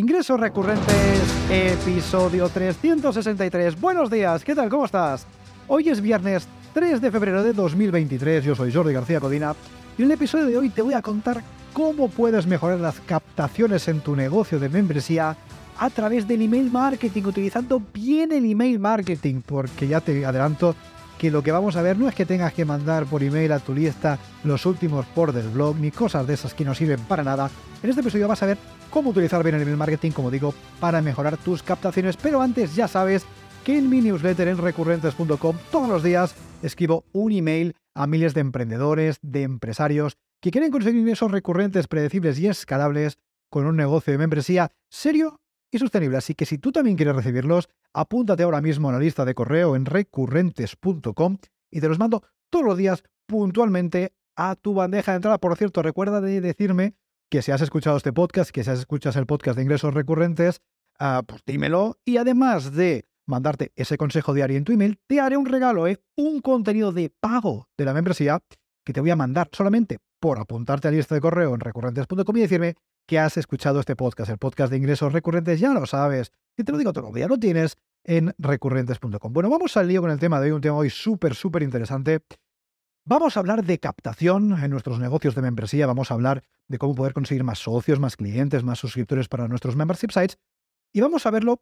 Ingresos recurrentes, episodio 363. Buenos días, ¿qué tal? ¿Cómo estás? Hoy es viernes 3 de febrero de 2023, yo soy Jordi García Codina y en el episodio de hoy te voy a contar cómo puedes mejorar las captaciones en tu negocio de membresía a través del email marketing, utilizando bien el email marketing, porque ya te adelanto que lo que vamos a ver no es que tengas que mandar por email a tu lista los últimos por del blog, ni cosas de esas que no sirven para nada. En este episodio vas a ver cómo utilizar bien el email marketing, como digo, para mejorar tus captaciones. Pero antes ya sabes que en mi newsletter en recurrentes.com todos los días escribo un email a miles de emprendedores, de empresarios que quieren conseguir ingresos recurrentes, predecibles y escalables con un negocio de membresía serio y sostenible. Así que si tú también quieres recibirlos, apúntate ahora mismo a la lista de correo en recurrentes.com y te los mando todos los días puntualmente a tu bandeja de entrada. Por cierto, recuerda de decirme que si has escuchado este podcast, que si has escuchado el podcast de ingresos recurrentes, uh, pues dímelo. Y además de mandarte ese consejo diario en tu email, te haré un regalo, ¿eh? un contenido de pago de la membresía que te voy a mandar solamente por apuntarte a la lista de correo en recurrentes.com y decirme que has escuchado este podcast, el podcast de ingresos recurrentes, ya lo sabes. Y te lo digo todo, ya lo tienes en recurrentes.com. Bueno, vamos al lío con el tema de hoy, un tema hoy súper, súper interesante. Vamos a hablar de captación en nuestros negocios de membresía, vamos a hablar de cómo poder conseguir más socios, más clientes, más suscriptores para nuestros membership sites y vamos a verlo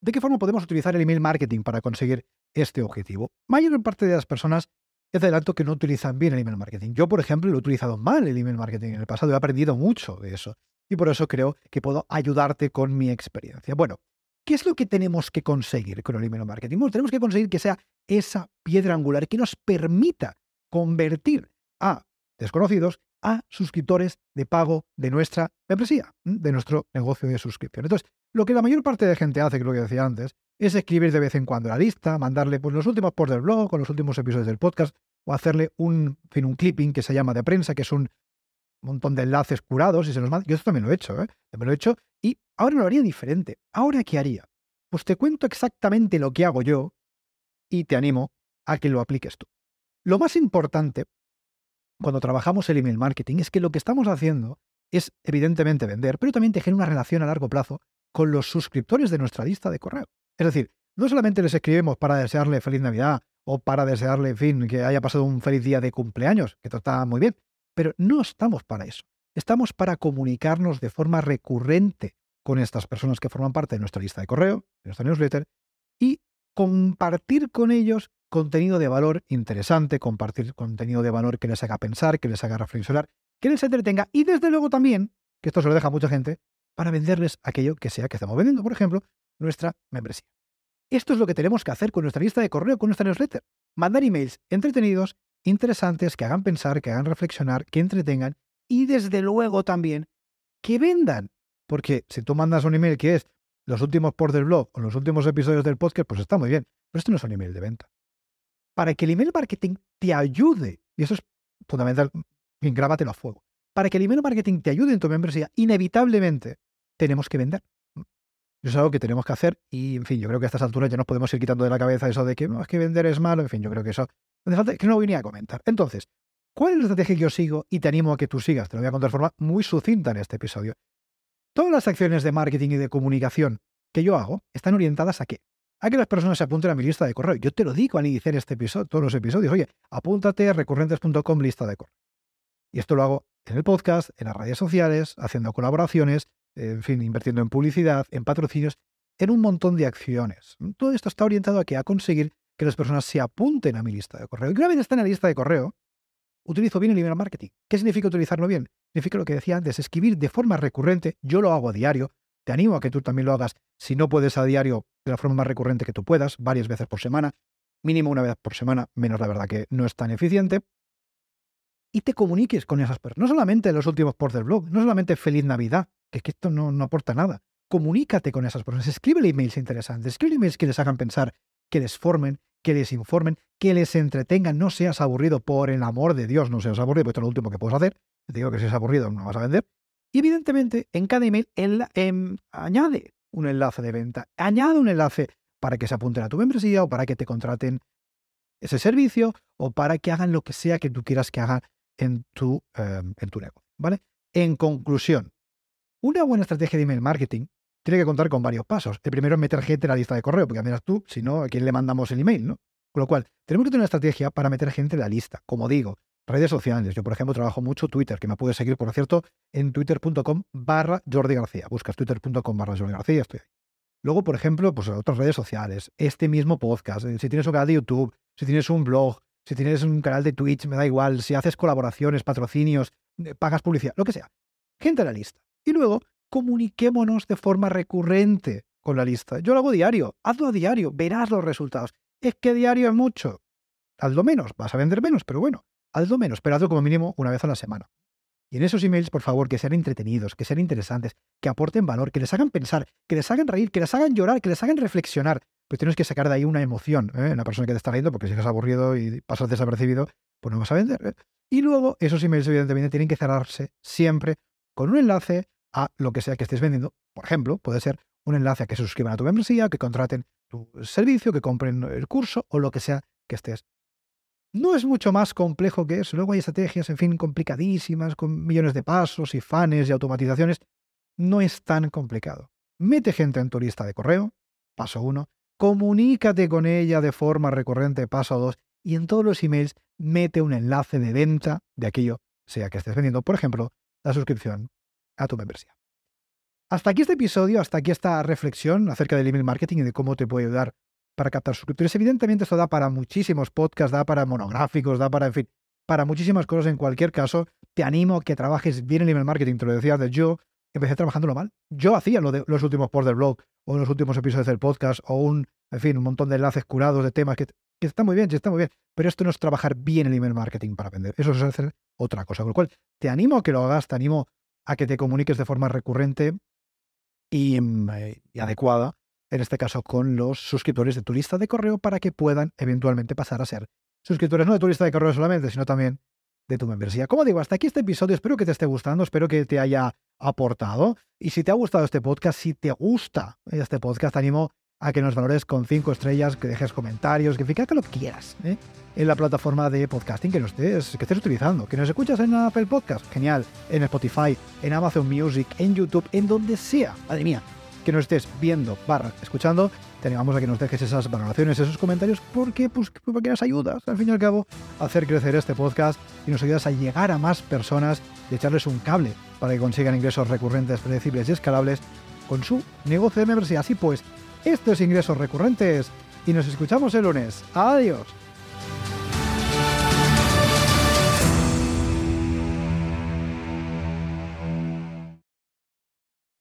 de qué forma podemos utilizar el email marketing para conseguir este objetivo. Mayor parte de las personas es adelanto que no utilizan bien el email marketing. Yo, por ejemplo, lo he utilizado mal el email marketing en el pasado, he aprendido mucho de eso y por eso creo que puedo ayudarte con mi experiencia. Bueno, ¿qué es lo que tenemos que conseguir con el email marketing? Tenemos que conseguir que sea esa piedra angular que nos permita convertir a desconocidos a suscriptores de pago de nuestra membresía, de nuestro negocio de suscripción. Entonces, lo que la mayor parte de gente hace, que lo que decía antes, es escribir de vez en cuando la lista, mandarle pues, los últimos posts del blog o los últimos episodios del podcast, o hacerle un, fin, un clipping que se llama de prensa, que es un montón de enlaces curados y se los manda. Yo esto también lo he hecho, ¿eh? También lo he hecho y ahora lo haría diferente. ¿Ahora qué haría? Pues te cuento exactamente lo que hago yo y te animo a que lo apliques tú. Lo más importante cuando trabajamos el email marketing es que lo que estamos haciendo es evidentemente vender, pero también tejer una relación a largo plazo con los suscriptores de nuestra lista de correo. Es decir, no solamente les escribimos para desearle feliz Navidad o para desearle, en fin, que haya pasado un feliz día de cumpleaños, que está muy bien, pero no estamos para eso. Estamos para comunicarnos de forma recurrente con estas personas que forman parte de nuestra lista de correo, de nuestra newsletter, y compartir con ellos contenido de valor interesante, compartir contenido de valor que les haga pensar, que les haga reflexionar, que les entretenga y desde luego también, que esto se lo deja a mucha gente, para venderles aquello que sea que estamos vendiendo, por ejemplo, nuestra membresía. Esto es lo que tenemos que hacer con nuestra lista de correo, con nuestra newsletter. Mandar emails entretenidos, interesantes, que hagan pensar, que hagan reflexionar, que entretengan y desde luego también que vendan. Porque si tú mandas un email que es los últimos posts del blog o los últimos episodios del podcast, pues está muy bien. Pero esto no es un email de venta. Para que el email marketing te ayude, y eso es fundamental, grábatelo a fuego. Para que el email marketing te ayude en tu membresía, inevitablemente tenemos que vender. Eso es algo que tenemos que hacer y, en fin, yo creo que a estas alturas ya nos podemos ir quitando de la cabeza eso de que no, que vender es malo, en fin, yo creo que eso hace falta, que no lo voy a comentar. Entonces, ¿cuál es la estrategia que yo sigo y te animo a que tú sigas? Te lo voy a contar de forma muy sucinta en este episodio. Todas las acciones de marketing y de comunicación que yo hago están orientadas a qué? A que las personas se apunten a mi lista de correo. Yo te lo digo al iniciar este episodio, todos los episodios. Oye, apúntate a recurrentes.com lista de correo. Y esto lo hago en el podcast, en las redes sociales, haciendo colaboraciones, en fin, invirtiendo en publicidad, en patrocinios, en un montón de acciones. Todo esto está orientado a que a conseguir que las personas se apunten a mi lista de correo. Y una vez están en la lista de correo, utilizo bien el email marketing. ¿Qué significa utilizarlo bien? Significa lo que decía antes, escribir de forma recurrente. Yo lo hago a diario. Te animo a que tú también lo hagas. Si no puedes a diario, de la forma más recurrente que tú puedas, varias veces por semana, mínimo una vez por semana, menos la verdad que no es tan eficiente. Y te comuniques con esas personas. No solamente los últimos posts del blog, no solamente feliz Navidad, que es que esto no, aporta nada. Comunícate con esas personas. Escribe emails interesantes. Escribe emails que les hagan pensar, que les formen, que les informen, que les entretengan. No seas aburrido, por el amor de Dios, no seas aburrido, porque esto es lo último que puedes hacer. Te digo que si es aburrido no vas a vender. Y evidentemente, en cada email em, añade un enlace de venta, añade un enlace para que se apunten a tu membresía o para que te contraten ese servicio o para que hagan lo que sea que tú quieras que hagan en tu, em, en tu negocio. ¿vale? En conclusión, una buena estrategia de email marketing tiene que contar con varios pasos. El primero es meter gente en la lista de correo, porque miras tú, si no, ¿a quién le mandamos el email? ¿no? Con lo cual, tenemos que tener una estrategia para meter gente en la lista. Como digo, redes sociales. Yo, por ejemplo, trabajo mucho Twitter, que me puedes seguir, por cierto, en twitter.com barra Jordi García. Buscas twitter.com barra Jordi García, estoy ahí. Luego, por ejemplo, pues otras redes sociales, este mismo podcast, eh, si tienes un canal de YouTube, si tienes un blog, si tienes un canal de Twitch, me da igual, si haces colaboraciones, patrocinios, eh, pagas publicidad, lo que sea. Gente en la lista. Y luego, comuniquémonos de forma recurrente con la lista. Yo lo hago diario, hazlo a diario, verás los resultados. Es que diario es mucho. Hazlo menos, vas a vender menos, pero bueno, hazlo menos, pero hazlo como mínimo una vez a la semana. Y en esos emails, por favor, que sean entretenidos, que sean interesantes, que aporten valor, que les hagan pensar, que les hagan reír, que les hagan llorar, que les hagan reflexionar. Pues tienes que sacar de ahí una emoción, ¿eh? una persona que te está leyendo, porque si eres aburrido y pasas desapercibido, pues no vas a vender. ¿eh? Y luego, esos emails, evidentemente, tienen que cerrarse siempre con un enlace a lo que sea que estés vendiendo. Por ejemplo, puede ser un enlace a que se suscriban a tu membresía, que contraten tu servicio, que compren el curso o lo que sea que estés no es mucho más complejo que eso. Luego hay estrategias, en fin, complicadísimas, con millones de pasos y fans y automatizaciones. No es tan complicado. Mete gente en tu lista de correo, paso uno. Comunícate con ella de forma recurrente, paso dos. Y en todos los emails mete un enlace de venta de aquello sea que estés vendiendo. Por ejemplo, la suscripción a tu membresía. Hasta aquí este episodio, hasta aquí esta reflexión acerca del email marketing y de cómo te puede ayudar para captar suscriptores. Evidentemente esto da para muchísimos podcasts, da para monográficos, da para, en fin, para muchísimas cosas. En cualquier caso, te animo a que trabajes bien el email marketing. Te lo decía de yo, empecé trabajándolo mal. Yo hacía lo de los últimos posts del blog o los últimos episodios del podcast o un, en fin, un montón de enlaces curados de temas que, que está muy bien, está muy bien. Pero esto no es trabajar bien el email marketing para vender. Eso es hacer otra cosa. Con lo cual, te animo a que lo hagas, te animo a que te comuniques de forma recurrente y mm, eh, adecuada en este caso con los suscriptores de tu lista de correo para que puedan eventualmente pasar a ser suscriptores no de tu lista de correo solamente, sino también de tu membresía. Como digo, hasta aquí este episodio, espero que te esté gustando, espero que te haya aportado. Y si te ha gustado este podcast, si te gusta este podcast, te animo a que nos valores con cinco estrellas, que dejes comentarios, que fíjate lo que quieras ¿eh? en la plataforma de podcasting que, nos estés, que estés utilizando. Que nos escuchas en Apple Podcast, genial, en Spotify, en Amazon Music, en YouTube, en donde sea. Madre mía, que nos estés viendo, barra, escuchando, te animamos a que nos dejes esas valoraciones, esos comentarios, porque, pues, porque nos ayudas, al fin y al cabo, a hacer crecer este podcast y nos ayudas a llegar a más personas y echarles un cable para que consigan ingresos recurrentes, predecibles y escalables con su negocio de membresía. Así pues, estos ingresos recurrentes y nos escuchamos el lunes. Adiós.